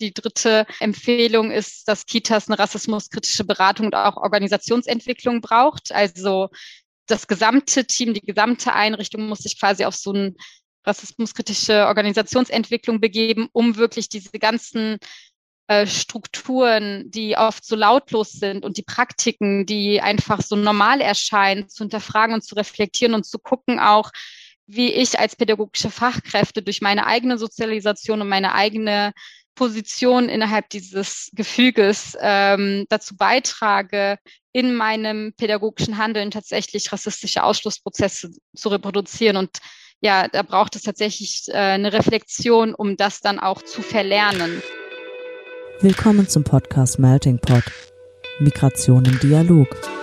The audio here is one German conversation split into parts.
Die dritte Empfehlung ist, dass Kitas eine rassismuskritische Beratung und auch Organisationsentwicklung braucht. Also das gesamte Team, die gesamte Einrichtung muss sich quasi auf so eine rassismuskritische Organisationsentwicklung begeben, um wirklich diese ganzen äh, Strukturen, die oft so lautlos sind und die Praktiken, die einfach so normal erscheinen, zu hinterfragen und zu reflektieren und zu gucken auch, wie ich als pädagogische Fachkräfte durch meine eigene Sozialisation und meine eigene Position innerhalb dieses Gefüges ähm, dazu beitrage, in meinem pädagogischen Handeln tatsächlich rassistische Ausschlussprozesse zu reproduzieren. Und ja, da braucht es tatsächlich äh, eine Reflexion, um das dann auch zu verlernen. Willkommen zum Podcast Melting Pot. Migration im Dialog.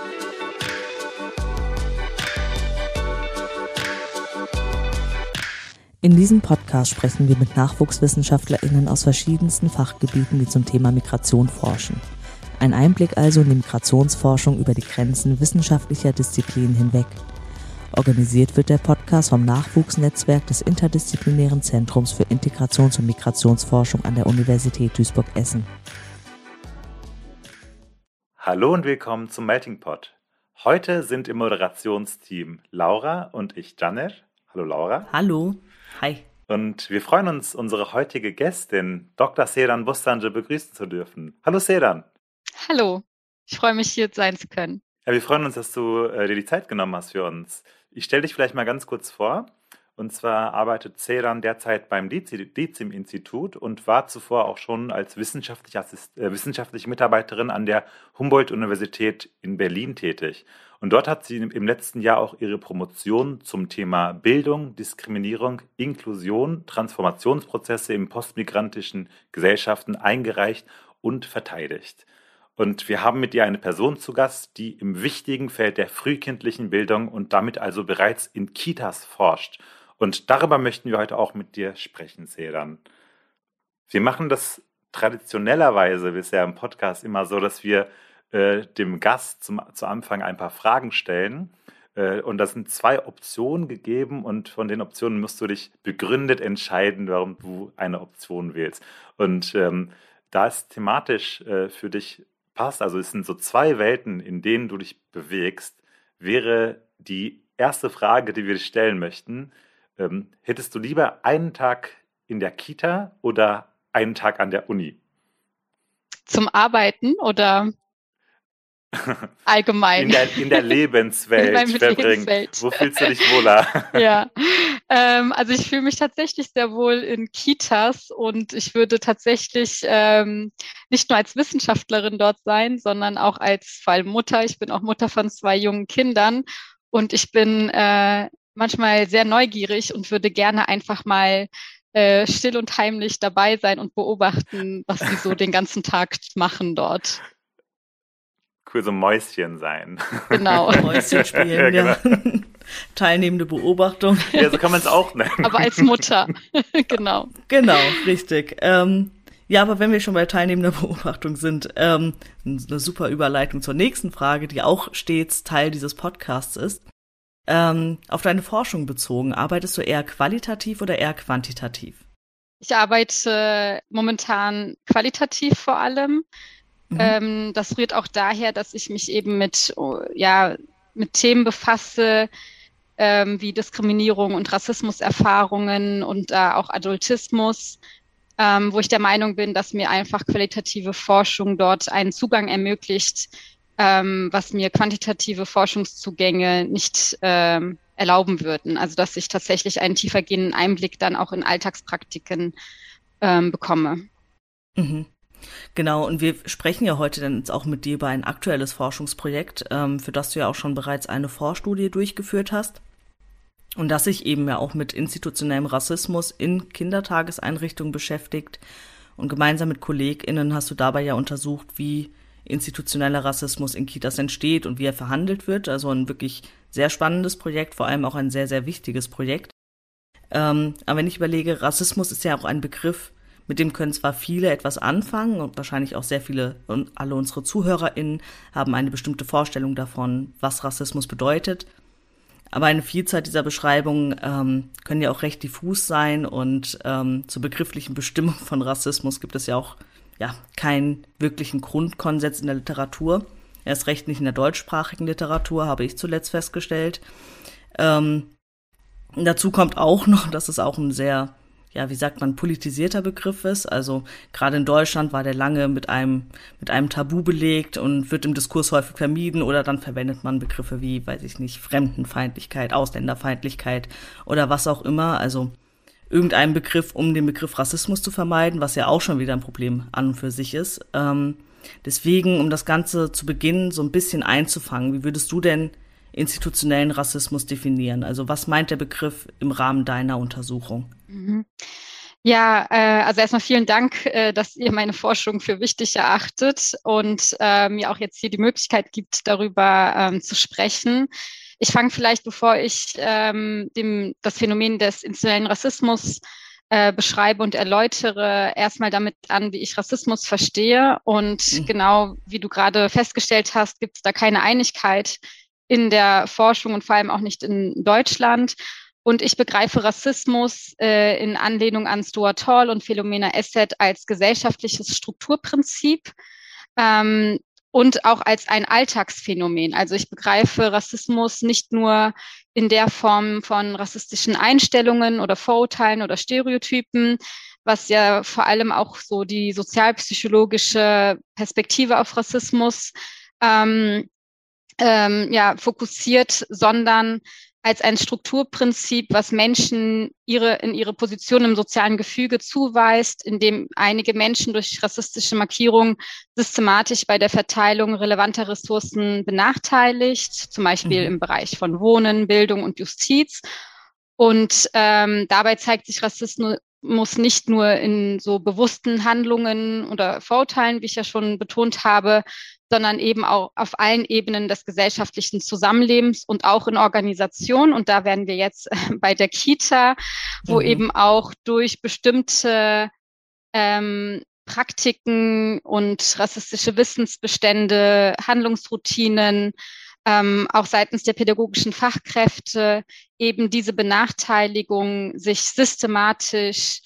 In diesem Podcast sprechen wir mit NachwuchswissenschaftlerInnen aus verschiedensten Fachgebieten, die zum Thema Migration forschen. Ein Einblick also in die Migrationsforschung über die Grenzen wissenschaftlicher Disziplinen hinweg. Organisiert wird der Podcast vom Nachwuchsnetzwerk des Interdisziplinären Zentrums für Integrations- und Migrationsforschung an der Universität Duisburg-Essen. Hallo und willkommen zum Melting Pot. Heute sind im Moderationsteam Laura und ich, Janer. Hallo Laura. Hallo. Hi. Und wir freuen uns, unsere heutige Gästin, Dr. Sedan Bostange, begrüßen zu dürfen. Hallo Sedan. Hallo. Ich freue mich, hier sein zu können. Ja, wir freuen uns, dass du äh, dir die Zeit genommen hast für uns. Ich stelle dich vielleicht mal ganz kurz vor. Und zwar arbeitet Ceran derzeit beim DECIM-Institut und war zuvor auch schon als wissenschaftliche, Assist äh, wissenschaftliche Mitarbeiterin an der Humboldt-Universität in Berlin tätig. Und dort hat sie im letzten Jahr auch ihre Promotion zum Thema Bildung, Diskriminierung, Inklusion, Transformationsprozesse in postmigrantischen Gesellschaften eingereicht und verteidigt. Und wir haben mit ihr eine Person zu Gast, die im wichtigen Feld der frühkindlichen Bildung und damit also bereits in Kitas forscht. Und darüber möchten wir heute auch mit dir sprechen, Sedan. Wir machen das traditionellerweise bisher im Podcast immer so, dass wir äh, dem Gast zum, zu Anfang ein paar Fragen stellen. Äh, und da sind zwei Optionen gegeben und von den Optionen musst du dich begründet entscheiden, warum du eine Option wählst. Und ähm, da es thematisch äh, für dich passt, also es sind so zwei Welten, in denen du dich bewegst, wäre die erste Frage, die wir stellen möchten, ähm, hättest du lieber einen Tag in der Kita oder einen Tag an der Uni? Zum Arbeiten oder allgemein? In der, in der Lebenswelt in verbringen. Lebenswelt. Wo fühlst du dich wohler? ja, ähm, also ich fühle mich tatsächlich sehr wohl in Kitas und ich würde tatsächlich ähm, nicht nur als Wissenschaftlerin dort sein, sondern auch als vor allem Mutter. Ich bin auch Mutter von zwei jungen Kindern und ich bin äh, manchmal sehr neugierig und würde gerne einfach mal äh, still und heimlich dabei sein und beobachten, was sie so den ganzen Tag machen dort cool so Mäuschen sein. Genau. Mäuschen spielen, ja. Genau. Teilnehmende Beobachtung. Ja, so kann man es auch nennen. Aber als Mutter. genau. Genau, richtig. Ähm, ja, aber wenn wir schon bei teilnehmender Beobachtung sind, ähm, eine super Überleitung zur nächsten Frage, die auch stets Teil dieses Podcasts ist. Ähm, auf deine Forschung bezogen, arbeitest du eher qualitativ oder eher quantitativ? Ich arbeite momentan qualitativ vor allem. Mhm. Ähm, das rührt auch daher, dass ich mich eben mit, oh, ja, mit Themen befasse, ähm, wie Diskriminierung und Rassismuserfahrungen und äh, auch Adultismus, ähm, wo ich der Meinung bin, dass mir einfach qualitative Forschung dort einen Zugang ermöglicht, ähm, was mir quantitative Forschungszugänge nicht ähm, erlauben würden. Also dass ich tatsächlich einen tiefergehenden Einblick dann auch in Alltagspraktiken ähm, bekomme. Mhm. Genau, und wir sprechen ja heute dann jetzt auch mit dir über ein aktuelles Forschungsprojekt, ähm, für das du ja auch schon bereits eine Vorstudie durchgeführt hast. Und das sich eben ja auch mit institutionellem Rassismus in Kindertageseinrichtungen beschäftigt. Und gemeinsam mit KollegInnen hast du dabei ja untersucht, wie institutioneller Rassismus in Kitas entsteht und wie er verhandelt wird. Also ein wirklich sehr spannendes Projekt, vor allem auch ein sehr, sehr wichtiges Projekt. Ähm, aber wenn ich überlege, Rassismus ist ja auch ein Begriff, mit dem können zwar viele etwas anfangen und wahrscheinlich auch sehr viele und alle unsere ZuhörerInnen haben eine bestimmte Vorstellung davon, was Rassismus bedeutet. Aber eine Vielzahl dieser Beschreibungen ähm, können ja auch recht diffus sein und ähm, zur begrifflichen Bestimmung von Rassismus gibt es ja auch ja, keinen wirklichen Grundkonsens in der Literatur. Erst recht nicht in der deutschsprachigen Literatur, habe ich zuletzt festgestellt. Ähm, dazu kommt auch noch, dass es auch ein sehr ja, wie sagt man, politisierter Begriff ist. Also gerade in Deutschland war der lange mit einem, mit einem Tabu belegt und wird im Diskurs häufig vermieden oder dann verwendet man Begriffe wie, weiß ich nicht, Fremdenfeindlichkeit, Ausländerfeindlichkeit oder was auch immer. Also irgendeinen Begriff, um den Begriff Rassismus zu vermeiden, was ja auch schon wieder ein Problem an und für sich ist. Ähm, deswegen, um das Ganze zu Beginn so ein bisschen einzufangen, wie würdest du denn institutionellen Rassismus definieren? Also was meint der Begriff im Rahmen deiner Untersuchung? Mhm. Ja, äh, also erstmal vielen Dank, äh, dass ihr meine Forschung für wichtig erachtet und äh, mir auch jetzt hier die Möglichkeit gibt, darüber ähm, zu sprechen. Ich fange vielleicht, bevor ich ähm, dem, das Phänomen des institutionellen Rassismus äh, beschreibe und erläutere, erstmal damit an, wie ich Rassismus verstehe. Und mhm. genau wie du gerade festgestellt hast, gibt es da keine Einigkeit in der Forschung und vor allem auch nicht in Deutschland. Und ich begreife Rassismus äh, in Anlehnung an Stuart Hall und Philomena Esset als gesellschaftliches Strukturprinzip ähm, und auch als ein Alltagsphänomen. Also ich begreife Rassismus nicht nur in der Form von rassistischen Einstellungen oder Vorurteilen oder Stereotypen, was ja vor allem auch so die sozialpsychologische Perspektive auf Rassismus ähm, ähm, ja, fokussiert, sondern als ein Strukturprinzip, was Menschen ihre, in ihre Position im sozialen Gefüge zuweist, indem einige Menschen durch rassistische Markierungen systematisch bei der Verteilung relevanter Ressourcen benachteiligt, zum Beispiel mhm. im Bereich von Wohnen, Bildung und Justiz. Und ähm, dabei zeigt sich Rassismus muss nicht nur in so bewussten Handlungen oder Vorurteilen, wie ich ja schon betont habe, sondern eben auch auf allen Ebenen des gesellschaftlichen Zusammenlebens und auch in Organisationen. Und da werden wir jetzt bei der Kita, wo mhm. eben auch durch bestimmte ähm, Praktiken und rassistische Wissensbestände, Handlungsroutinen, ähm, auch seitens der pädagogischen Fachkräfte eben diese Benachteiligung sich systematisch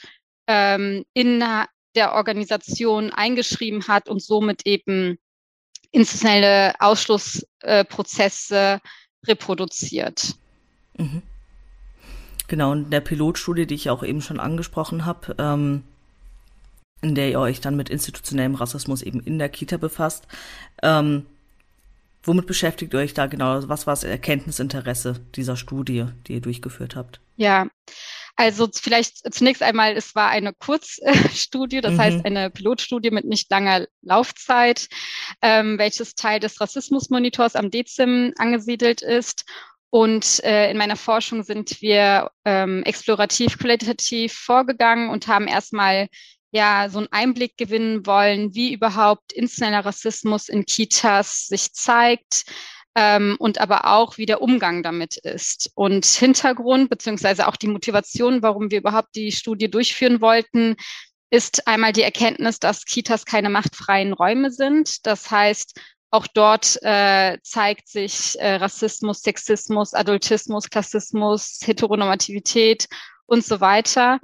ähm, in der Organisation eingeschrieben hat und somit eben institutionelle Ausschlussprozesse reproduziert. Mhm. Genau, und der Pilotstudie, die ich auch eben schon angesprochen habe, ähm, in der ihr euch dann mit institutionellem Rassismus eben in der Kita befasst, ähm, Womit beschäftigt ihr euch da genau? Was war das Erkenntnisinteresse dieser Studie, die ihr durchgeführt habt? Ja, also vielleicht zunächst einmal, es war eine Kurzstudie, das mhm. heißt eine Pilotstudie mit nicht langer Laufzeit, ähm, welches Teil des Rassismusmonitors am DECIM angesiedelt ist. Und äh, in meiner Forschung sind wir ähm, explorativ, qualitativ vorgegangen und haben erstmal ja so einen Einblick gewinnen wollen, wie überhaupt institutioneller Rassismus in Kitas sich zeigt ähm, und aber auch, wie der Umgang damit ist. Und Hintergrund beziehungsweise auch die Motivation, warum wir überhaupt die Studie durchführen wollten, ist einmal die Erkenntnis, dass Kitas keine machtfreien Räume sind. Das heißt, auch dort äh, zeigt sich äh, Rassismus, Sexismus, Adultismus, Klassismus, Heteronormativität und so weiter.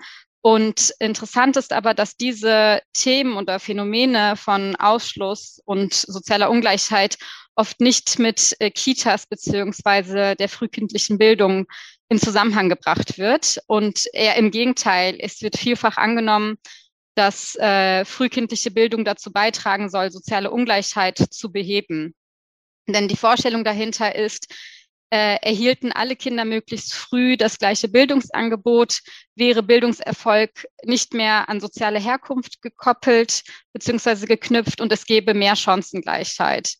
Und interessant ist aber, dass diese Themen oder Phänomene von Ausschluss und sozialer Ungleichheit oft nicht mit äh, Kitas beziehungsweise der frühkindlichen Bildung in Zusammenhang gebracht wird. Und eher im Gegenteil, es wird vielfach angenommen, dass äh, frühkindliche Bildung dazu beitragen soll, soziale Ungleichheit zu beheben. Denn die Vorstellung dahinter ist, äh, erhielten alle Kinder möglichst früh das gleiche Bildungsangebot, wäre Bildungserfolg nicht mehr an soziale Herkunft gekoppelt bzw. geknüpft und es gäbe mehr Chancengleichheit.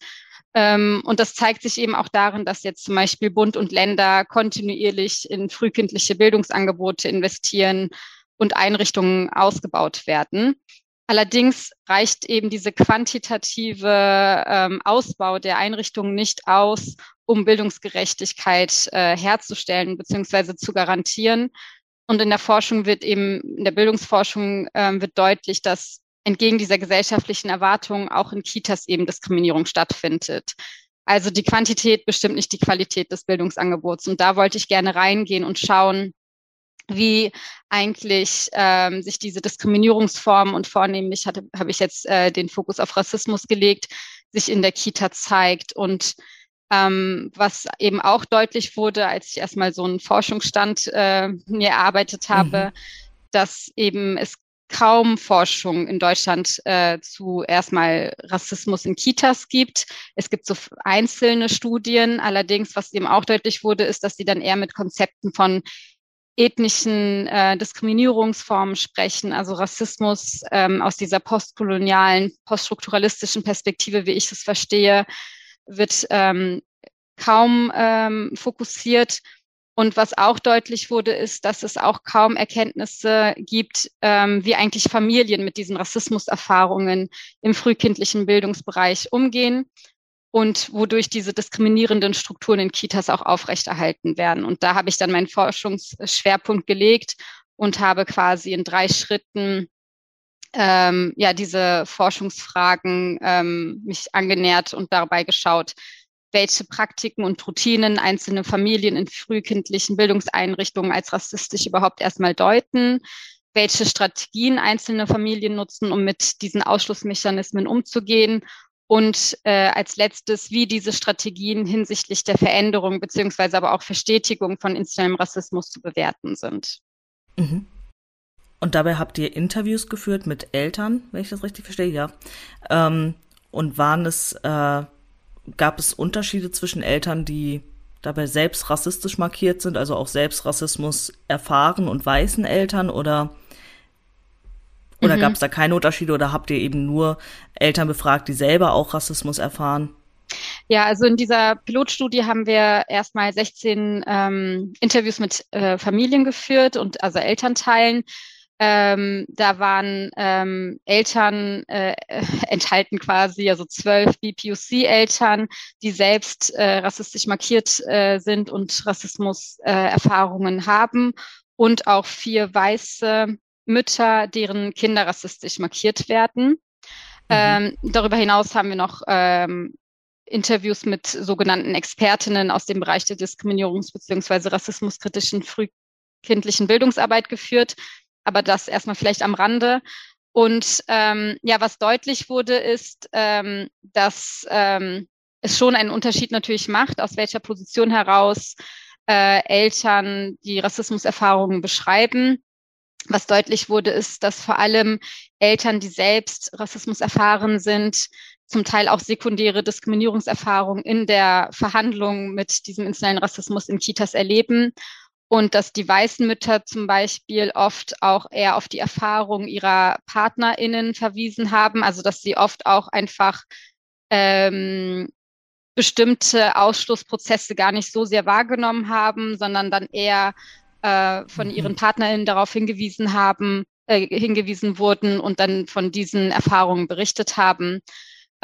Ähm, und das zeigt sich eben auch darin, dass jetzt zum Beispiel Bund und Länder kontinuierlich in frühkindliche Bildungsangebote investieren und Einrichtungen ausgebaut werden. Allerdings reicht eben diese quantitative ähm, Ausbau der Einrichtungen nicht aus, um Bildungsgerechtigkeit äh, herzustellen bzw. zu garantieren. Und in der Forschung wird eben, in der Bildungsforschung ähm, wird deutlich, dass entgegen dieser gesellschaftlichen Erwartungen auch in Kitas eben Diskriminierung stattfindet. Also die Quantität bestimmt nicht die Qualität des Bildungsangebots. Und da wollte ich gerne reingehen und schauen, wie eigentlich ähm, sich diese Diskriminierungsformen und vornehmlich hatte, habe ich jetzt äh, den Fokus auf Rassismus gelegt, sich in der Kita zeigt und ähm, was eben auch deutlich wurde, als ich erstmal so einen Forschungsstand äh, mir erarbeitet habe, mhm. dass eben es kaum Forschung in Deutschland äh, zu erstmal Rassismus in Kitas gibt. Es gibt so einzelne Studien. Allerdings, was eben auch deutlich wurde, ist, dass sie dann eher mit Konzepten von ethnischen äh, Diskriminierungsformen sprechen, also Rassismus ähm, aus dieser postkolonialen, poststrukturalistischen Perspektive, wie ich es verstehe, wird ähm, kaum ähm, fokussiert. Und was auch deutlich wurde, ist, dass es auch kaum Erkenntnisse gibt, ähm, wie eigentlich Familien mit diesen Rassismuserfahrungen im frühkindlichen Bildungsbereich umgehen und wodurch diese diskriminierenden Strukturen in Kitas auch aufrechterhalten werden. Und da habe ich dann meinen Forschungsschwerpunkt gelegt und habe quasi in drei Schritten ähm, ja diese Forschungsfragen ähm, mich angenähert und dabei geschaut, welche Praktiken und Routinen einzelne Familien in frühkindlichen Bildungseinrichtungen als rassistisch überhaupt erstmal deuten, welche Strategien einzelne Familien nutzen, um mit diesen Ausschlussmechanismen umzugehen und äh, als letztes, wie diese Strategien hinsichtlich der Veränderung beziehungsweise aber auch Verstetigung von institutionellem Rassismus zu bewerten sind. Mhm. Und dabei habt ihr Interviews geführt mit Eltern, wenn ich das richtig verstehe, ja. Ähm, und waren es, äh, gab es Unterschiede zwischen Eltern, die dabei selbst rassistisch markiert sind, also auch selbst Rassismus erfahren und weißen Eltern oder oder mhm. gab es da keine Unterschiede oder habt ihr eben nur Eltern befragt, die selber auch Rassismus erfahren? Ja, also in dieser Pilotstudie haben wir erstmal 16 ähm, Interviews mit äh, Familien geführt und also Elternteilen ähm, da waren ähm, Eltern äh, enthalten quasi, also zwölf BPUC-Eltern, die selbst äh, rassistisch markiert äh, sind und Rassismus-Erfahrungen äh, haben und auch vier weiße Mütter, deren Kinder rassistisch markiert werden. Mhm. Ähm, darüber hinaus haben wir noch ähm, Interviews mit sogenannten Expertinnen aus dem Bereich der Diskriminierungs- bzw. rassismuskritischen frühkindlichen Bildungsarbeit geführt, aber das erstmal vielleicht am Rande. Und ähm, ja, was deutlich wurde, ist, ähm, dass ähm, es schon einen Unterschied natürlich macht, aus welcher Position heraus äh, Eltern die Rassismuserfahrungen beschreiben. Was deutlich wurde, ist, dass vor allem Eltern, die selbst Rassismus erfahren sind, zum Teil auch sekundäre Diskriminierungserfahrungen in der Verhandlung mit diesem institutionellen Rassismus in Kitas erleben und dass die weißen Mütter zum Beispiel oft auch eher auf die Erfahrung ihrer PartnerInnen verwiesen haben, also dass sie oft auch einfach ähm, bestimmte Ausschlussprozesse gar nicht so sehr wahrgenommen haben, sondern dann eher äh, von ihren mhm. PartnerInnen darauf hingewiesen haben, äh, hingewiesen wurden und dann von diesen Erfahrungen berichtet haben.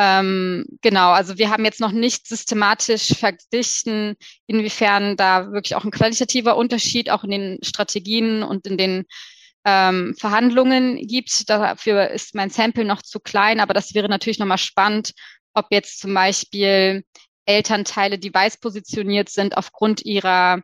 Ähm, genau, also wir haben jetzt noch nicht systematisch verglichen, inwiefern da wirklich auch ein qualitativer Unterschied auch in den Strategien und in den ähm, Verhandlungen gibt. Dafür ist mein Sample noch zu klein, aber das wäre natürlich nochmal spannend, ob jetzt zum Beispiel Elternteile, die weiß positioniert sind, aufgrund ihrer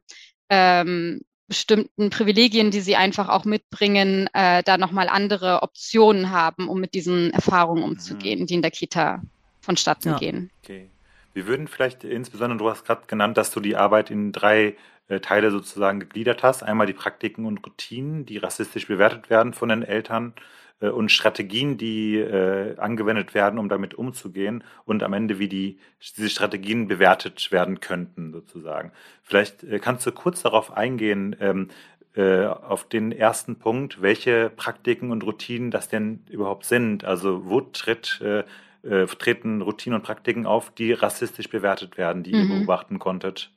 ähm, bestimmten Privilegien, die sie einfach auch mitbringen, äh, da nochmal andere Optionen haben, um mit diesen Erfahrungen mhm. umzugehen, mhm. die in der Kita vonstatten ja. gehen. Okay. Wir würden vielleicht insbesondere, du hast gerade genannt, dass du die Arbeit in drei äh, Teile sozusagen gegliedert hast. Einmal die Praktiken und Routinen, die rassistisch bewertet werden von den Eltern äh, und Strategien, die äh, angewendet werden, um damit umzugehen und am Ende, wie die, diese Strategien bewertet werden könnten, sozusagen. Vielleicht äh, kannst du kurz darauf eingehen, ähm, äh, auf den ersten Punkt, welche Praktiken und Routinen das denn überhaupt sind. Also wo tritt, äh, äh, treten Routinen und Praktiken auf, die rassistisch bewertet werden, die mhm. ihr beobachten konntet?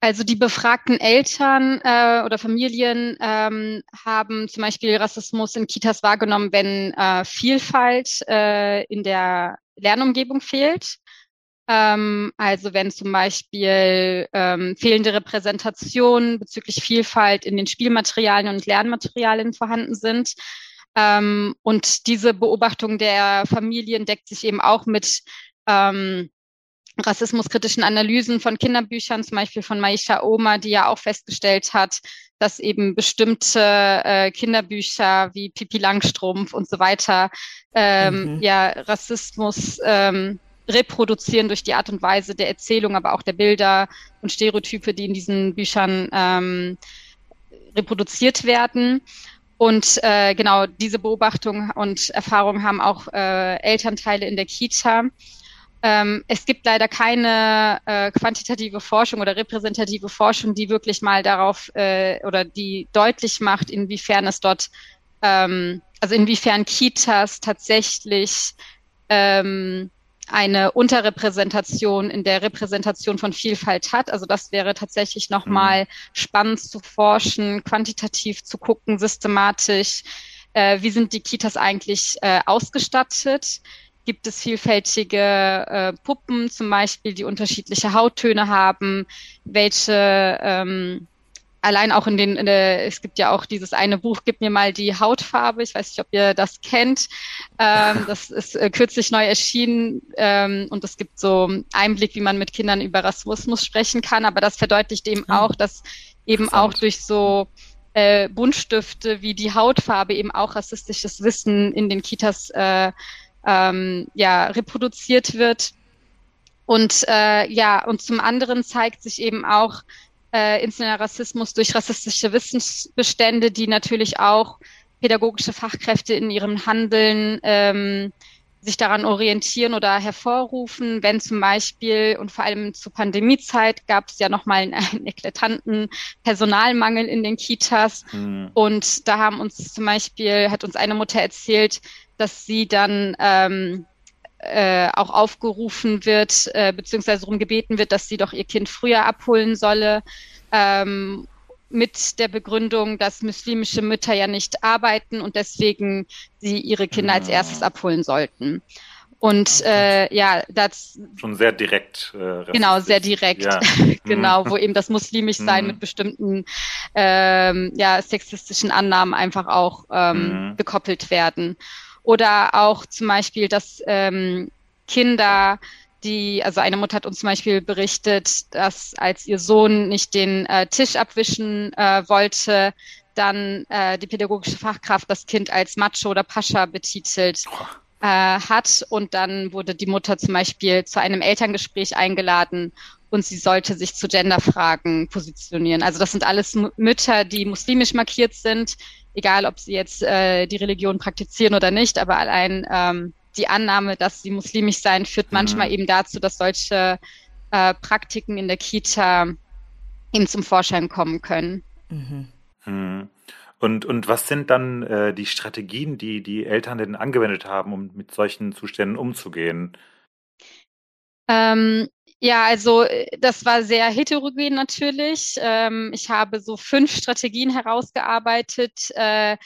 Also die befragten Eltern äh, oder Familien ähm, haben zum Beispiel Rassismus in Kitas wahrgenommen, wenn äh, Vielfalt äh, in der Lernumgebung fehlt. Ähm, also wenn zum Beispiel ähm, fehlende Repräsentation bezüglich Vielfalt in den Spielmaterialien und Lernmaterialien vorhanden sind. Ähm, und diese Beobachtung der Familien deckt sich eben auch mit ähm, rassismuskritischen Analysen von Kinderbüchern, zum Beispiel von Maisha Oma, die ja auch festgestellt hat, dass eben bestimmte äh, Kinderbücher wie Pipi Langstrumpf und so weiter ähm, mhm. ja Rassismus ähm, reproduzieren durch die Art und Weise der Erzählung, aber auch der Bilder und Stereotype, die in diesen Büchern ähm, reproduziert werden. Und äh, genau diese Beobachtung und Erfahrung haben auch äh, Elternteile in der Kita. Ähm, es gibt leider keine äh, quantitative Forschung oder repräsentative Forschung, die wirklich mal darauf äh, oder die deutlich macht, inwiefern es dort, ähm, also inwiefern Kitas tatsächlich ähm, eine Unterrepräsentation in der Repräsentation von Vielfalt hat. Also das wäre tatsächlich nochmal mhm. spannend zu forschen, quantitativ zu gucken, systematisch, äh, wie sind die Kitas eigentlich äh, ausgestattet. Gibt es vielfältige äh, Puppen zum Beispiel, die unterschiedliche Hauttöne haben? Welche ähm, allein auch in den, in der, es gibt ja auch dieses eine Buch, Gib mir mal die Hautfarbe. Ich weiß nicht, ob ihr das kennt. Ähm, das ist äh, kürzlich neu erschienen ähm, und es gibt so Einblick, wie man mit Kindern über Rassismus sprechen kann. Aber das verdeutlicht eben ah. auch, dass eben auch durch so äh, Buntstifte wie die Hautfarbe eben auch rassistisches Wissen in den Kitas äh, ähm, ja reproduziert wird. Und äh, ja, und zum anderen zeigt sich eben auch, äh, institutioneller Rassismus durch rassistische Wissensbestände, die natürlich auch pädagogische Fachkräfte in ihrem Handeln ähm, sich daran orientieren oder hervorrufen, wenn zum Beispiel und vor allem zur Pandemiezeit gab es ja nochmal einen, einen eklatanten Personalmangel in den Kitas. Mhm. Und da haben uns zum Beispiel, hat uns eine Mutter erzählt, dass sie dann ähm, äh, auch aufgerufen wird, äh, beziehungsweise darum gebeten wird, dass sie doch ihr Kind früher abholen solle, ähm, mit der Begründung, dass muslimische Mütter ja nicht arbeiten und deswegen sie ihre Kinder als erstes abholen sollten. Und äh, ja, das schon sehr direkt. Äh, genau, sehr direkt. Ja. genau, mhm. wo eben das muslimisch sein mhm. mit bestimmten ähm, ja sexistischen Annahmen einfach auch ähm, mhm. gekoppelt werden. Oder auch zum Beispiel, dass ähm, Kinder, die, also eine Mutter hat uns zum Beispiel berichtet, dass als ihr Sohn nicht den äh, Tisch abwischen äh, wollte, dann äh, die pädagogische Fachkraft das Kind als Macho oder Pascha betitelt äh, hat. Und dann wurde die Mutter zum Beispiel zu einem Elterngespräch eingeladen und sie sollte sich zu Genderfragen positionieren. Also das sind alles Mütter, die muslimisch markiert sind, egal ob sie jetzt äh, die Religion praktizieren oder nicht, aber allein ähm, die Annahme, dass sie muslimisch sein, führt mhm. manchmal eben dazu, dass solche äh, Praktiken in der Kita eben zum Vorschein kommen können. Mhm. Mhm. Und, und was sind dann äh, die Strategien, die die Eltern denn angewendet haben, um mit solchen Zuständen umzugehen? Ähm, ja, also äh, das war sehr heterogen natürlich. Ähm, ich habe so fünf Strategien herausgearbeitet, äh,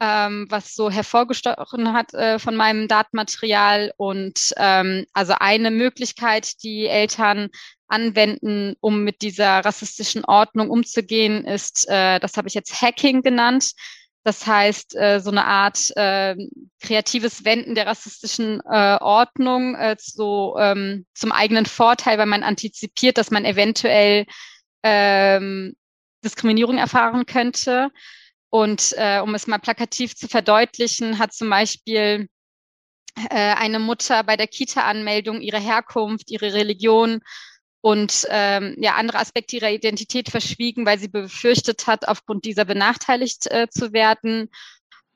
ähm, was so hervorgestochen hat äh, von meinem Datenmaterial. Und ähm, also eine Möglichkeit, die Eltern anwenden, um mit dieser rassistischen Ordnung umzugehen, ist, äh, das habe ich jetzt Hacking genannt. Das heißt, äh, so eine Art äh, kreatives Wenden der rassistischen äh, Ordnung äh, so, ähm, zum eigenen Vorteil, weil man antizipiert, dass man eventuell ähm, Diskriminierung erfahren könnte. Und äh, um es mal plakativ zu verdeutlichen, hat zum Beispiel äh, eine Mutter bei der Kita-Anmeldung ihre Herkunft, ihre Religion und ähm, ja andere Aspekte ihrer Identität verschwiegen, weil sie befürchtet hat, aufgrund dieser benachteiligt äh, zu werden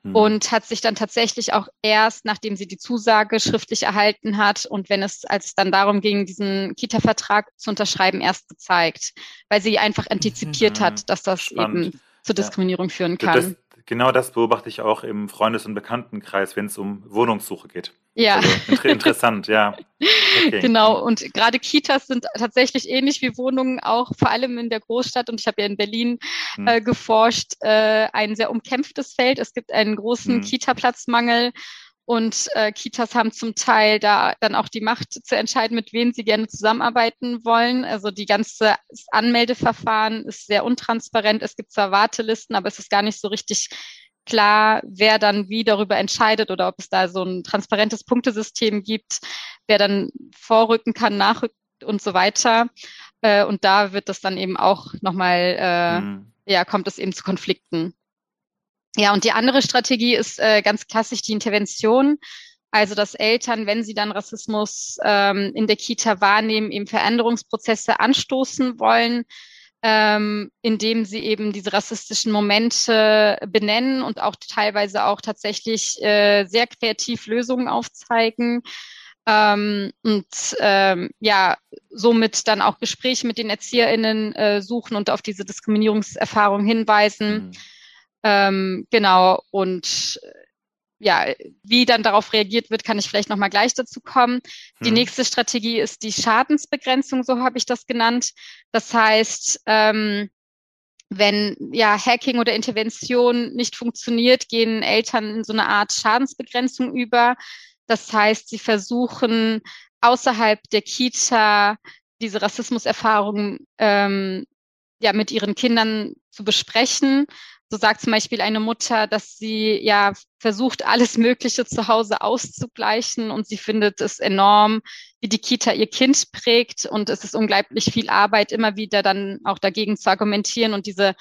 hm. und hat sich dann tatsächlich auch erst, nachdem sie die Zusage schriftlich erhalten hat und wenn es als es dann darum ging, diesen Kita-Vertrag zu unterschreiben, erst gezeigt, weil sie einfach antizipiert mhm. hat, dass das Spannend. eben zur Diskriminierung ja. führen kann. Das, genau das beobachte ich auch im Freundes- und Bekanntenkreis, wenn es um Wohnungssuche geht. Ja. Also, inter interessant, ja. Okay. Genau, und gerade Kitas sind tatsächlich ähnlich wie Wohnungen auch, vor allem in der Großstadt. Und ich habe ja in Berlin hm. äh, geforscht, äh, ein sehr umkämpftes Feld. Es gibt einen großen hm. Kita-Platzmangel. Und äh, Kitas haben zum Teil da dann auch die Macht zu entscheiden, mit wem sie gerne zusammenarbeiten wollen. Also die ganze Anmeldeverfahren ist sehr untransparent. Es gibt zwar Wartelisten, aber es ist gar nicht so richtig klar, wer dann wie darüber entscheidet oder ob es da so ein transparentes Punktesystem gibt, wer dann vorrücken kann, nachrücken und so weiter. Äh, und da wird das dann eben auch nochmal, äh, mhm. ja, kommt es eben zu Konflikten. Ja, und die andere Strategie ist äh, ganz klassisch die Intervention. Also, dass Eltern, wenn sie dann Rassismus ähm, in der Kita wahrnehmen, eben Veränderungsprozesse anstoßen wollen, ähm, indem sie eben diese rassistischen Momente benennen und auch teilweise auch tatsächlich äh, sehr kreativ Lösungen aufzeigen. Ähm, und ähm, ja, somit dann auch Gespräche mit den ErzieherInnen äh, suchen und auf diese Diskriminierungserfahrung hinweisen. Mhm. Ähm, genau, und äh, ja, wie dann darauf reagiert wird, kann ich vielleicht nochmal gleich dazu kommen. Die hm. nächste Strategie ist die Schadensbegrenzung, so habe ich das genannt. Das heißt, ähm, wenn ja Hacking oder Intervention nicht funktioniert, gehen Eltern in so eine Art Schadensbegrenzung über. Das heißt, sie versuchen außerhalb der Kita diese Rassismuserfahrungen ähm, ja mit ihren Kindern zu besprechen so sagt zum Beispiel eine Mutter, dass sie ja versucht, alles Mögliche zu Hause auszugleichen und sie findet es enorm, wie die Kita ihr Kind prägt und es ist unglaublich viel Arbeit, immer wieder dann auch dagegen zu argumentieren und diese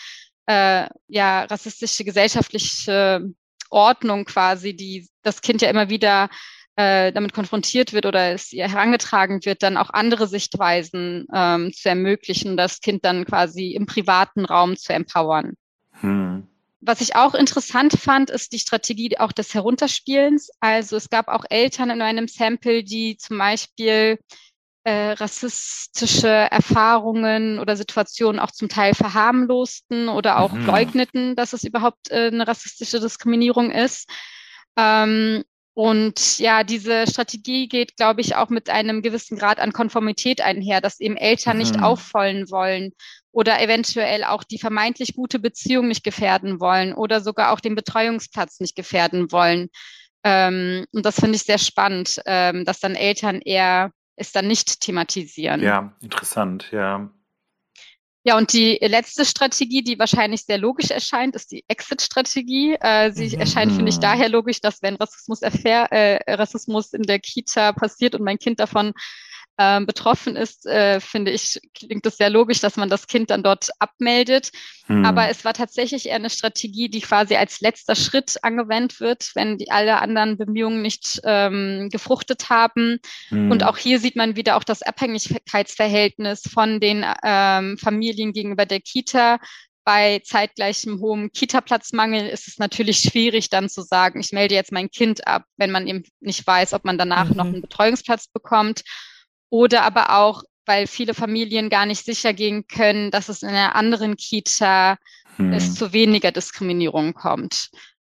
äh, ja rassistische gesellschaftliche Ordnung quasi, die das Kind ja immer wieder äh, damit konfrontiert wird oder es ihr herangetragen wird, dann auch andere Sichtweisen ähm, zu ermöglichen, das Kind dann quasi im privaten Raum zu empowern. Was ich auch interessant fand, ist die Strategie auch des Herunterspielens. Also es gab auch Eltern in einem Sample, die zum Beispiel äh, rassistische Erfahrungen oder Situationen auch zum Teil verharmlosten oder auch mhm. leugneten, dass es überhaupt äh, eine rassistische Diskriminierung ist. Ähm, und ja, diese Strategie geht, glaube ich, auch mit einem gewissen Grad an Konformität einher, dass eben Eltern mhm. nicht auffallen wollen oder eventuell auch die vermeintlich gute Beziehung nicht gefährden wollen oder sogar auch den Betreuungsplatz nicht gefährden wollen. Ähm, und das finde ich sehr spannend, ähm, dass dann Eltern eher es dann nicht thematisieren. Ja, interessant, ja. Ja, und die letzte Strategie, die wahrscheinlich sehr logisch erscheint, ist die Exit-Strategie. Äh, sie mhm. erscheint, finde ich, daher logisch, dass wenn Rassismus, erfähr, äh, Rassismus in der Kita passiert und mein Kind davon ähm, betroffen ist, äh, finde ich, klingt es sehr logisch, dass man das Kind dann dort abmeldet. Hm. Aber es war tatsächlich eher eine Strategie, die quasi als letzter Schritt angewendet wird, wenn die alle anderen Bemühungen nicht ähm, gefruchtet haben. Hm. Und auch hier sieht man wieder auch das Abhängigkeitsverhältnis von den ähm, Familien gegenüber der Kita, bei zeitgleichem hohem Kita-Platzmangel ist es natürlich schwierig, dann zu sagen, ich melde jetzt mein Kind ab, wenn man eben nicht weiß, ob man danach mhm. noch einen Betreuungsplatz bekommt. Oder aber auch, weil viele Familien gar nicht sicher gehen können, dass es in einer anderen Kita hm. es zu weniger Diskriminierung kommt.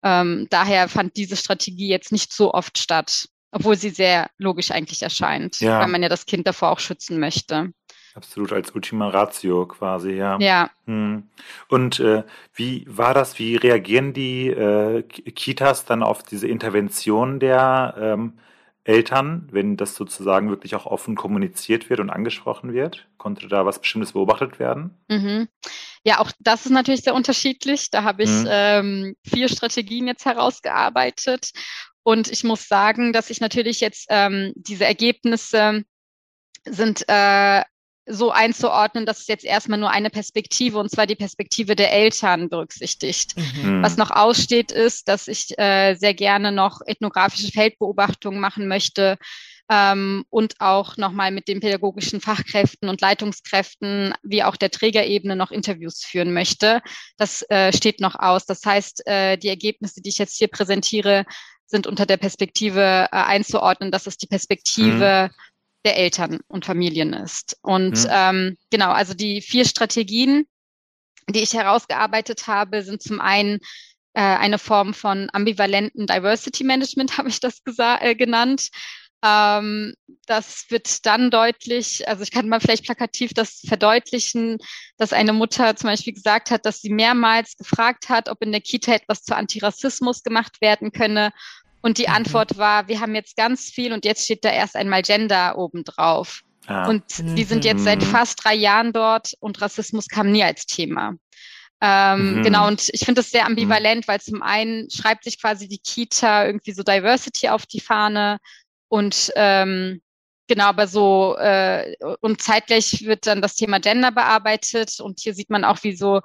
Ähm, daher fand diese Strategie jetzt nicht so oft statt, obwohl sie sehr logisch eigentlich erscheint, ja. weil man ja das Kind davor auch schützen möchte. Absolut, als Ultima Ratio quasi, ja. Ja. Hm. Und äh, wie war das? Wie reagieren die äh, Kitas dann auf diese Intervention der ähm, Eltern, wenn das sozusagen wirklich auch offen kommuniziert wird und angesprochen wird? Konnte da was Bestimmtes beobachtet werden? Mhm. Ja, auch das ist natürlich sehr unterschiedlich. Da habe ich mhm. ähm, vier Strategien jetzt herausgearbeitet. Und ich muss sagen, dass ich natürlich jetzt ähm, diese Ergebnisse sind äh, so einzuordnen, dass es jetzt erstmal nur eine Perspektive, und zwar die Perspektive der Eltern berücksichtigt. Mhm. Was noch aussteht, ist, dass ich äh, sehr gerne noch ethnografische Feldbeobachtungen machen möchte ähm, und auch nochmal mit den pädagogischen Fachkräften und Leitungskräften wie auch der Trägerebene noch Interviews führen möchte. Das äh, steht noch aus. Das heißt, äh, die Ergebnisse, die ich jetzt hier präsentiere, sind unter der Perspektive äh, einzuordnen. Das ist die Perspektive mhm der Eltern und Familien ist. Und mhm. ähm, genau, also die vier Strategien, die ich herausgearbeitet habe, sind zum einen äh, eine Form von ambivalenten Diversity Management, habe ich das äh, genannt. Ähm, das wird dann deutlich, also ich kann mal vielleicht plakativ das verdeutlichen, dass eine Mutter zum Beispiel gesagt hat, dass sie mehrmals gefragt hat, ob in der Kita etwas zu Antirassismus gemacht werden könne und die mhm. Antwort war, wir haben jetzt ganz viel und jetzt steht da erst einmal Gender obendrauf. Ah. Und mhm. die sind jetzt seit mhm. fast drei Jahren dort und Rassismus kam nie als Thema. Ähm, mhm. Genau, und ich finde das sehr ambivalent, weil zum einen schreibt sich quasi die Kita irgendwie so Diversity auf die Fahne und ähm, Genau, aber so äh, und zeitgleich wird dann das Thema Gender bearbeitet und hier sieht man auch, wie so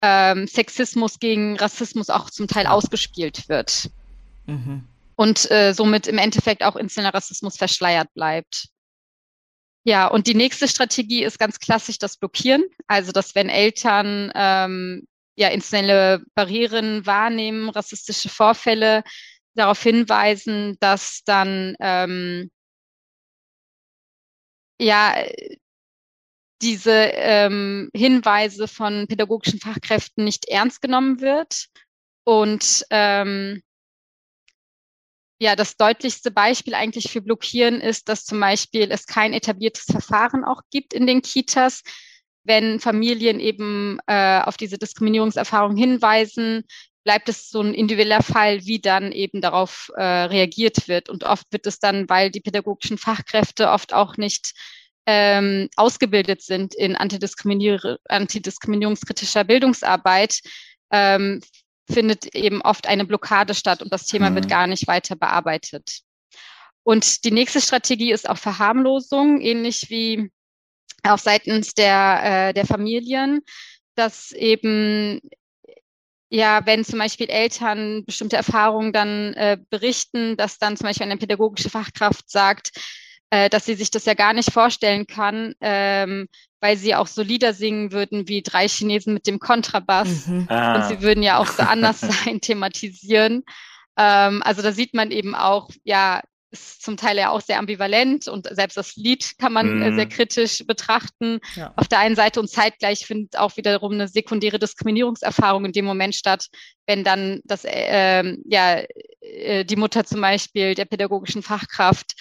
ähm, Sexismus gegen Rassismus auch zum Teil ausgespielt wird. Mhm. Und äh, somit im Endeffekt auch inzelner Rassismus verschleiert bleibt. Ja, und die nächste Strategie ist ganz klassisch das Blockieren. Also, dass wenn Eltern ähm, ja inzelne Barrieren wahrnehmen, rassistische Vorfälle, darauf hinweisen, dass dann ähm, ja diese ähm, Hinweise von pädagogischen Fachkräften nicht ernst genommen wird. Und ähm, ja, das deutlichste Beispiel eigentlich für Blockieren ist, dass zum Beispiel es kein etabliertes Verfahren auch gibt in den Kitas, wenn Familien eben äh, auf diese Diskriminierungserfahrung hinweisen, bleibt es so ein individueller Fall, wie dann eben darauf äh, reagiert wird. Und oft wird es dann, weil die pädagogischen Fachkräfte oft auch nicht ähm, ausgebildet sind in Antidiskriminier antidiskriminierungskritischer Bildungsarbeit, ähm, findet eben oft eine Blockade statt und das Thema mhm. wird gar nicht weiter bearbeitet. Und die nächste Strategie ist auch Verharmlosung, ähnlich wie auch seitens der, äh, der Familien, dass eben ja, wenn zum Beispiel Eltern bestimmte Erfahrungen dann äh, berichten, dass dann zum Beispiel eine pädagogische Fachkraft sagt, äh, dass sie sich das ja gar nicht vorstellen kann, ähm, weil sie auch so Lieder singen würden wie drei Chinesen mit dem Kontrabass. Mhm. Ah. Und sie würden ja auch so anders sein, thematisieren. Ähm, also da sieht man eben auch, ja, ist zum Teil ja auch sehr ambivalent und selbst das Lied kann man mhm. sehr kritisch betrachten. Ja. Auf der einen Seite und zeitgleich findet auch wiederum eine sekundäre Diskriminierungserfahrung in dem Moment statt, wenn dann das, äh, ja, äh, die Mutter zum Beispiel der pädagogischen Fachkraft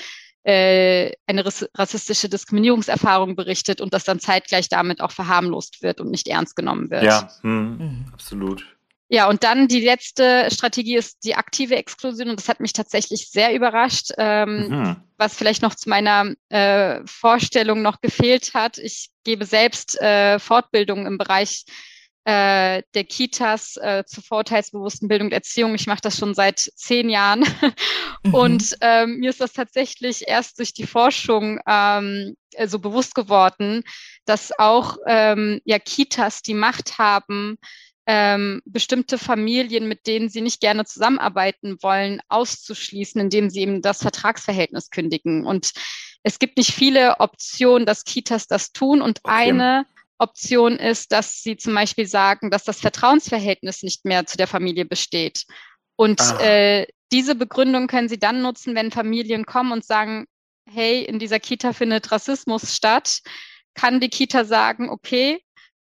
äh, eine rassistische Diskriminierungserfahrung berichtet und das dann zeitgleich damit auch verharmlost wird und nicht ernst genommen wird. Ja, hm, mhm. absolut. Ja, und dann die letzte Strategie ist die aktive Exklusion und das hat mich tatsächlich sehr überrascht, ähm, mhm. was vielleicht noch zu meiner äh, Vorstellung noch gefehlt hat. Ich gebe selbst äh, Fortbildungen im Bereich äh, der Kitas äh, zur vorteilsbewussten Bildung und Erziehung. Ich mache das schon seit zehn Jahren. Mhm. Und ähm, mir ist das tatsächlich erst durch die Forschung ähm, so bewusst geworden, dass auch ähm, ja, Kitas die Macht haben, ähm, bestimmte Familien, mit denen sie nicht gerne zusammenarbeiten wollen, auszuschließen, indem sie eben das Vertragsverhältnis kündigen. Und es gibt nicht viele Optionen, dass Kitas das tun. Und okay. eine Option ist, dass sie zum Beispiel sagen, dass das Vertrauensverhältnis nicht mehr zu der Familie besteht. Und ah. äh, diese Begründung können Sie dann nutzen, wenn Familien kommen und sagen, hey, in dieser Kita findet Rassismus statt, kann die Kita sagen, okay,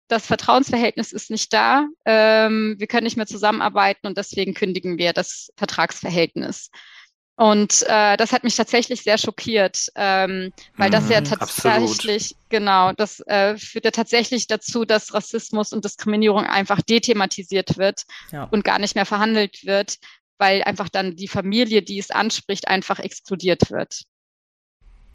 das Vertrauensverhältnis ist nicht da, ähm, wir können nicht mehr zusammenarbeiten und deswegen kündigen wir das Vertragsverhältnis. Und äh, das hat mich tatsächlich sehr schockiert, ähm, weil das ja mhm, tatsächlich, absolut. genau, das äh, führt ja tatsächlich dazu, dass Rassismus und Diskriminierung einfach dethematisiert wird ja. und gar nicht mehr verhandelt wird, weil einfach dann die Familie, die es anspricht, einfach exkludiert wird.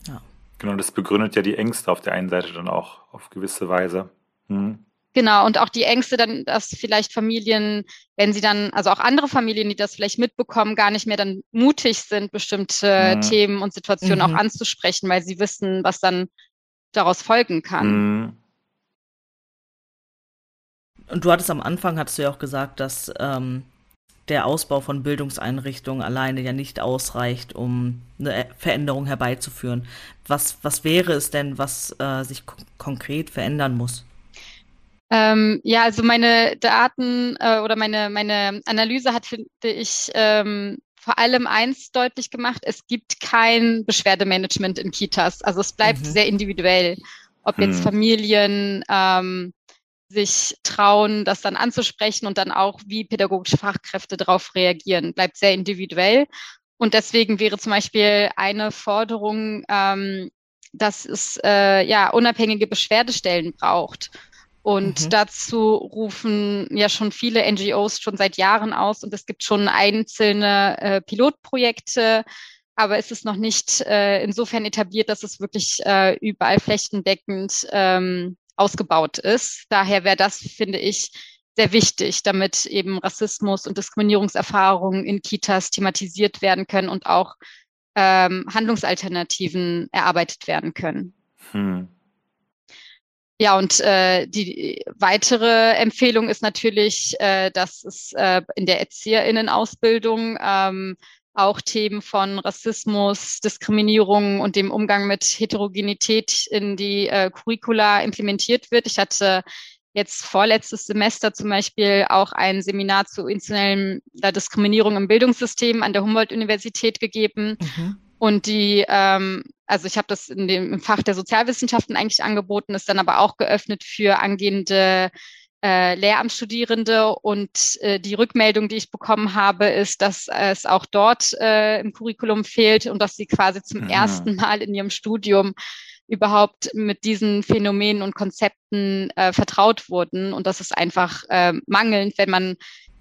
Ja. Genau, das begründet ja die Ängste auf der einen Seite dann auch auf gewisse Weise. Hm. Genau, und auch die Ängste dann, dass vielleicht Familien, wenn sie dann, also auch andere Familien, die das vielleicht mitbekommen, gar nicht mehr dann mutig sind, bestimmte mhm. Themen und Situationen mhm. auch anzusprechen, weil sie wissen, was dann daraus folgen kann. Mhm. Und du hattest am Anfang, hattest du ja auch gesagt, dass ähm, der Ausbau von Bildungseinrichtungen alleine ja nicht ausreicht, um eine Veränderung herbeizuführen. Was, was wäre es denn, was äh, sich konkret verändern muss? Ähm, ja, also meine Daten äh, oder meine, meine Analyse hat, finde ich, ähm, vor allem eins deutlich gemacht, es gibt kein Beschwerdemanagement in Kitas. Also es bleibt mhm. sehr individuell, ob hm. jetzt Familien ähm, sich trauen, das dann anzusprechen und dann auch, wie pädagogische Fachkräfte darauf reagieren, bleibt sehr individuell. Und deswegen wäre zum Beispiel eine Forderung, ähm, dass es äh, ja unabhängige Beschwerdestellen braucht. Und mhm. dazu rufen ja schon viele NGOs schon seit Jahren aus und es gibt schon einzelne äh, Pilotprojekte, aber es ist noch nicht äh, insofern etabliert, dass es wirklich äh, überall flächendeckend ähm, ausgebaut ist. Daher wäre das, finde ich, sehr wichtig, damit eben Rassismus und Diskriminierungserfahrungen in Kitas thematisiert werden können und auch ähm, Handlungsalternativen erarbeitet werden können. Hm. Ja, und äh, die weitere Empfehlung ist natürlich, äh, dass es äh, in der Erzieherinnenausbildung ähm, auch Themen von Rassismus, Diskriminierung und dem Umgang mit Heterogenität in die äh, Curricula implementiert wird. Ich hatte jetzt vorletztes Semester zum Beispiel auch ein Seminar zu institutioneller Diskriminierung im Bildungssystem an der Humboldt-Universität gegeben. Mhm. Und die, ähm, also ich habe das in dem im Fach der Sozialwissenschaften eigentlich angeboten, ist dann aber auch geöffnet für angehende äh, Lehramtsstudierende. Und äh, die Rückmeldung, die ich bekommen habe, ist, dass es auch dort äh, im Curriculum fehlt und dass sie quasi zum mhm. ersten Mal in ihrem Studium überhaupt mit diesen Phänomenen und Konzepten äh, vertraut wurden. Und das ist einfach äh, mangelnd, wenn man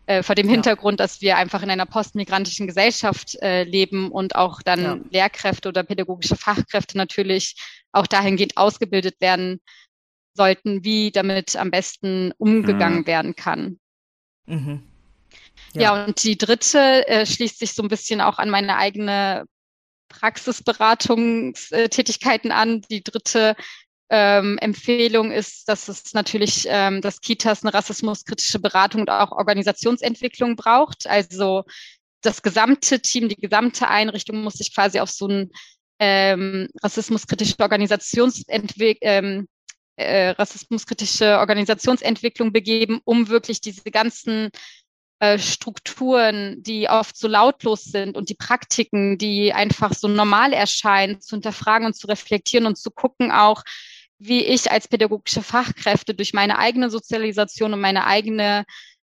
äh, vor dem Hintergrund, ja. dass wir einfach in einer postmigrantischen Gesellschaft äh, leben und auch dann ja. Lehrkräfte oder pädagogische Fachkräfte natürlich auch dahingehend ausgebildet werden sollten, wie damit am besten umgegangen mhm. werden kann. Mhm. Ja. ja. und die dritte äh, schließt sich so ein bisschen auch an meine eigene Praxisberatungstätigkeiten an. Die dritte ähm, Empfehlung ist, dass es natürlich, ähm, dass Kitas eine rassismuskritische Beratung und auch Organisationsentwicklung braucht. Also das gesamte Team, die gesamte Einrichtung muss sich quasi auf so ein ähm, rassismuskritische Organisationsentwicklung ähm, äh, rassismuskritische Organisationsentwicklung begeben, um wirklich diese ganzen äh, Strukturen, die oft so lautlos sind und die Praktiken, die einfach so normal erscheinen, zu hinterfragen und zu reflektieren und zu gucken auch, wie ich als pädagogische Fachkräfte durch meine eigene Sozialisation und meine eigene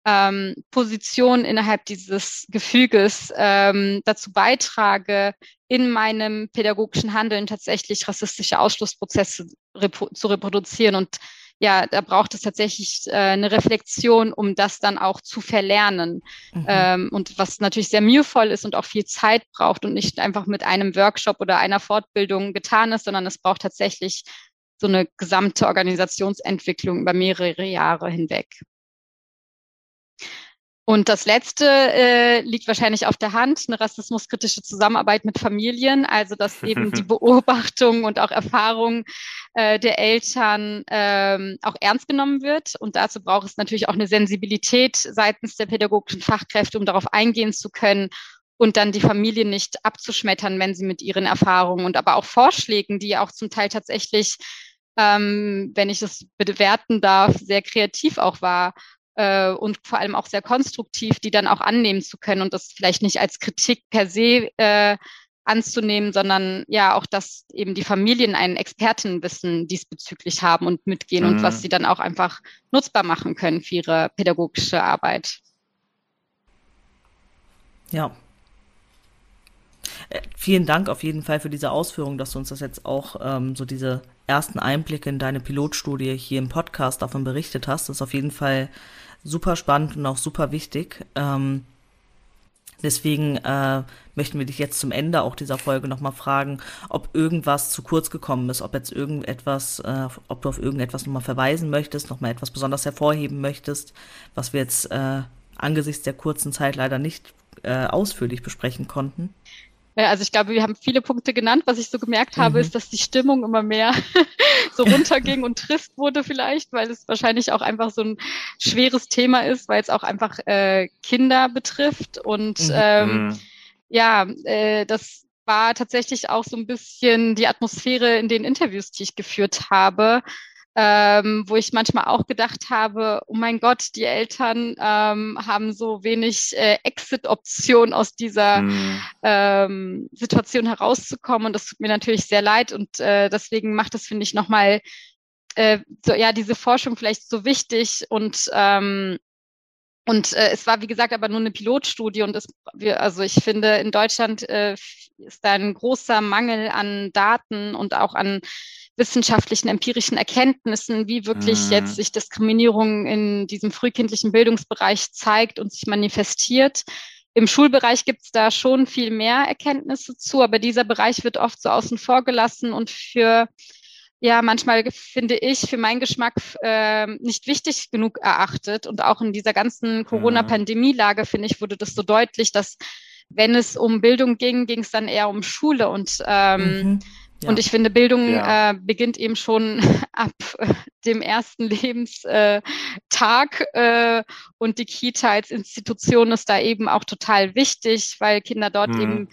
ähm, Position innerhalb dieses Gefüges ähm, dazu beitrage, in meinem pädagogischen Handeln tatsächlich rassistische Ausschlussprozesse repo zu reproduzieren. Und ja, da braucht es tatsächlich äh, eine Reflexion, um das dann auch zu verlernen. Mhm. Ähm, und was natürlich sehr mühevoll ist und auch viel Zeit braucht und nicht einfach mit einem Workshop oder einer Fortbildung getan ist, sondern es braucht tatsächlich so eine gesamte Organisationsentwicklung über mehrere Jahre hinweg. Und das letzte äh, liegt wahrscheinlich auf der Hand, eine rassismuskritische Zusammenarbeit mit Familien, also dass eben die Beobachtung und auch Erfahrung äh, der Eltern ähm, auch ernst genommen wird. Und dazu braucht es natürlich auch eine Sensibilität seitens der pädagogischen Fachkräfte, um darauf eingehen zu können und dann die Familien nicht abzuschmettern, wenn sie mit ihren Erfahrungen und aber auch Vorschlägen, die auch zum Teil tatsächlich, ähm, wenn ich das bewerten darf, sehr kreativ auch war äh, und vor allem auch sehr konstruktiv, die dann auch annehmen zu können und das vielleicht nicht als Kritik per se äh, anzunehmen, sondern ja auch, dass eben die Familien ein Expertenwissen diesbezüglich haben und mitgehen mhm. und was mhm. sie dann auch einfach nutzbar machen können für ihre pädagogische Arbeit. Ja, vielen Dank auf jeden Fall für diese Ausführung, dass du uns das jetzt auch ähm, so diese ersten Einblicke in deine Pilotstudie hier im Podcast davon berichtet hast. Das ist auf jeden Fall super spannend und auch super wichtig. Ähm, deswegen äh, möchten wir dich jetzt zum Ende auch dieser Folge nochmal fragen, ob irgendwas zu kurz gekommen ist, ob jetzt irgendetwas, äh, ob du auf irgendetwas nochmal verweisen möchtest, nochmal etwas besonders hervorheben möchtest, was wir jetzt äh, angesichts der kurzen Zeit leider nicht äh, ausführlich besprechen konnten. Also ich glaube, wir haben viele Punkte genannt. Was ich so gemerkt habe, mhm. ist, dass die Stimmung immer mehr so runterging und trist wurde vielleicht, weil es wahrscheinlich auch einfach so ein schweres Thema ist, weil es auch einfach äh, Kinder betrifft. Und mhm. ähm, mhm. ja, äh, das war tatsächlich auch so ein bisschen die Atmosphäre in den Interviews, die ich geführt habe ähm, wo ich manchmal auch gedacht habe, oh mein Gott, die Eltern ähm, haben so wenig äh, Exit-Option aus dieser mhm. ähm, Situation herauszukommen. Und das tut mir natürlich sehr leid. Und äh, deswegen macht das, finde ich, nochmal äh, so, ja, diese Forschung vielleicht so wichtig und ähm, und äh, es war, wie gesagt, aber nur eine Pilotstudie und es, wir, also ich finde, in Deutschland äh, ist da ein großer Mangel an Daten und auch an wissenschaftlichen, empirischen Erkenntnissen, wie wirklich mhm. jetzt sich Diskriminierung in diesem frühkindlichen Bildungsbereich zeigt und sich manifestiert. Im Schulbereich gibt es da schon viel mehr Erkenntnisse zu, aber dieser Bereich wird oft so außen vor gelassen und für ja manchmal finde ich für meinen Geschmack äh, nicht wichtig genug erachtet. Und auch in dieser ganzen mhm. Corona-Pandemie-Lage, finde ich, wurde das so deutlich, dass wenn es um Bildung ging, ging es dann eher um Schule und ähm, mhm. Ja. Und ich finde, Bildung ja. äh, beginnt eben schon ab äh, dem ersten Lebenstag äh, und die Kita als Institution ist da eben auch total wichtig, weil Kinder dort mhm. eben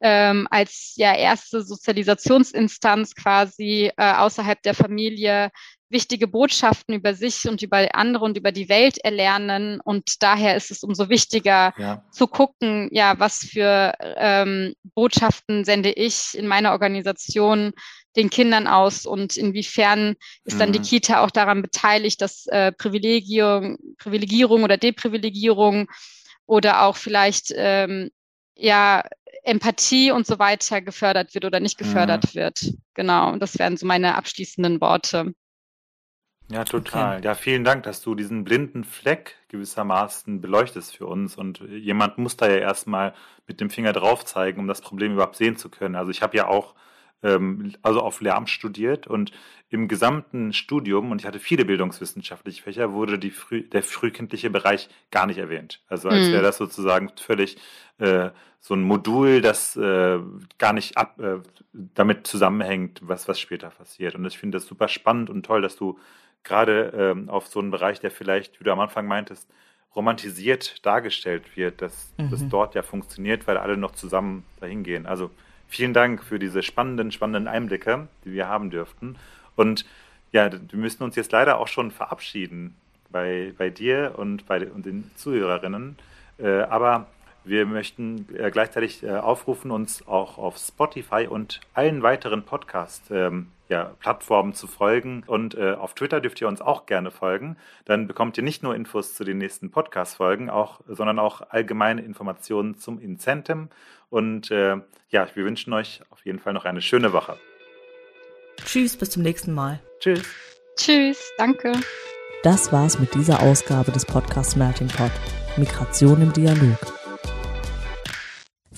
ähm, als ja erste Sozialisationsinstanz quasi äh, außerhalb der Familie wichtige Botschaften über sich und über andere und über die Welt erlernen. Und daher ist es umso wichtiger ja. zu gucken, ja, was für ähm, Botschaften sende ich in meiner Organisation den Kindern aus und inwiefern ist dann die mhm. Kita auch daran beteiligt, dass äh, Privilegium, Privilegierung oder Deprivilegierung oder auch vielleicht ähm, ja Empathie und so weiter gefördert wird oder nicht gefördert mhm. wird. Genau, und das wären so meine abschließenden Worte. Ja, total. Okay. Ja, vielen Dank, dass du diesen blinden Fleck gewissermaßen beleuchtest für uns. Und jemand muss da ja erstmal mit dem Finger drauf zeigen, um das Problem überhaupt sehen zu können. Also ich habe ja auch ähm, also auf Lehramt studiert und im gesamten Studium, und ich hatte viele bildungswissenschaftliche Fächer, wurde die früh, der frühkindliche Bereich gar nicht erwähnt. Also als mhm. wäre das sozusagen völlig äh, so ein Modul, das äh, gar nicht ab, äh, damit zusammenhängt, was, was später passiert. Und ich finde das super spannend und toll, dass du gerade ähm, auf so einen Bereich, der vielleicht, wie du am Anfang meintest, romantisiert dargestellt wird, dass mhm. das dort ja funktioniert, weil alle noch zusammen dahin gehen. Also vielen Dank für diese spannenden, spannenden Einblicke, die wir haben dürften. Und ja, wir müssen uns jetzt leider auch schon verabschieden bei, bei dir und bei und den Zuhörerinnen. Äh, aber wir möchten äh, gleichzeitig äh, aufrufen, uns auch auf Spotify und allen weiteren Podcast ähm, ja, Plattformen zu folgen. Und äh, auf Twitter dürft ihr uns auch gerne folgen. Dann bekommt ihr nicht nur Infos zu den nächsten Podcast-Folgen, auch, sondern auch allgemeine Informationen zum Incentum. Und äh, ja, wir wünschen euch auf jeden Fall noch eine schöne Woche. Tschüss, bis zum nächsten Mal. Tschüss. Tschüss, danke. Das war's mit dieser Ausgabe des Podcasts Melting Pot. Migration im Dialog.